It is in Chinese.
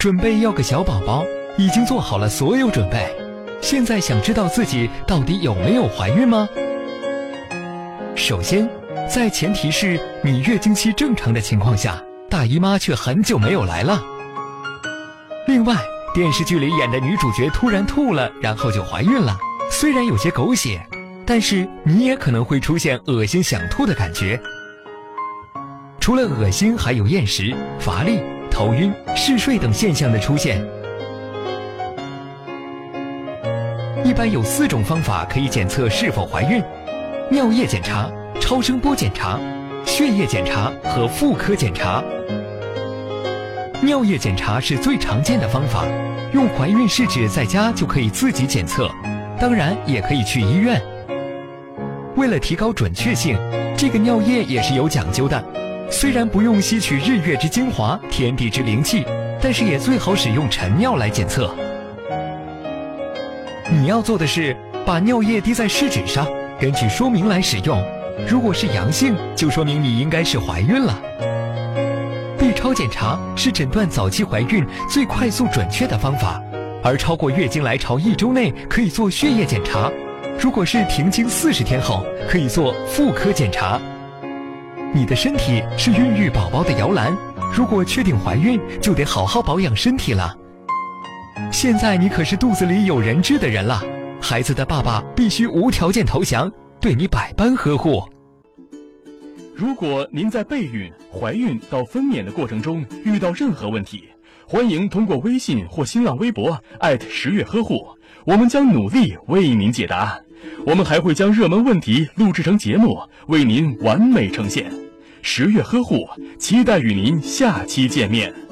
准备要个小宝宝，已经做好了所有准备，现在想知道自己到底有没有怀孕吗？首先，在前提是你月经期正常的情况下，大姨妈却很久没有来了。另外，电视剧里演的女主角突然吐了，然后就怀孕了，虽然有些狗血，但是你也可能会出现恶心想吐的感觉。除了恶心，还有厌食、乏力、头晕、嗜睡等现象的出现。一般有四种方法可以检测是否怀孕：尿液检查、超声波检查、血液检查和妇科检查。尿液检查是最常见的方法，用怀孕试纸在家就可以自己检测，当然也可以去医院。为了提高准确性，这个尿液也是有讲究的。虽然不用吸取日月之精华、天地之灵气，但是也最好使用晨尿来检测。你要做的是把尿液滴在试纸上，根据说明来使用。如果是阳性，就说明你应该是怀孕了。B 超检查是诊断早期怀孕最快速准确的方法，而超过月经来潮一周内可以做血液检查。如果是停经四十天后，可以做妇科检查。你的身体是孕育宝宝的摇篮，如果确定怀孕，就得好好保养身体了。现在你可是肚子里有人质的人了，孩子的爸爸必须无条件投降，对你百般呵护。如果您在备孕、怀孕到分娩的过程中遇到任何问题，欢迎通过微信或新浪微博艾特十月呵护，我们将努力为您解答。我们还会将热门问题录制成节目，为您完美呈现。十月呵护，期待与您下期见面。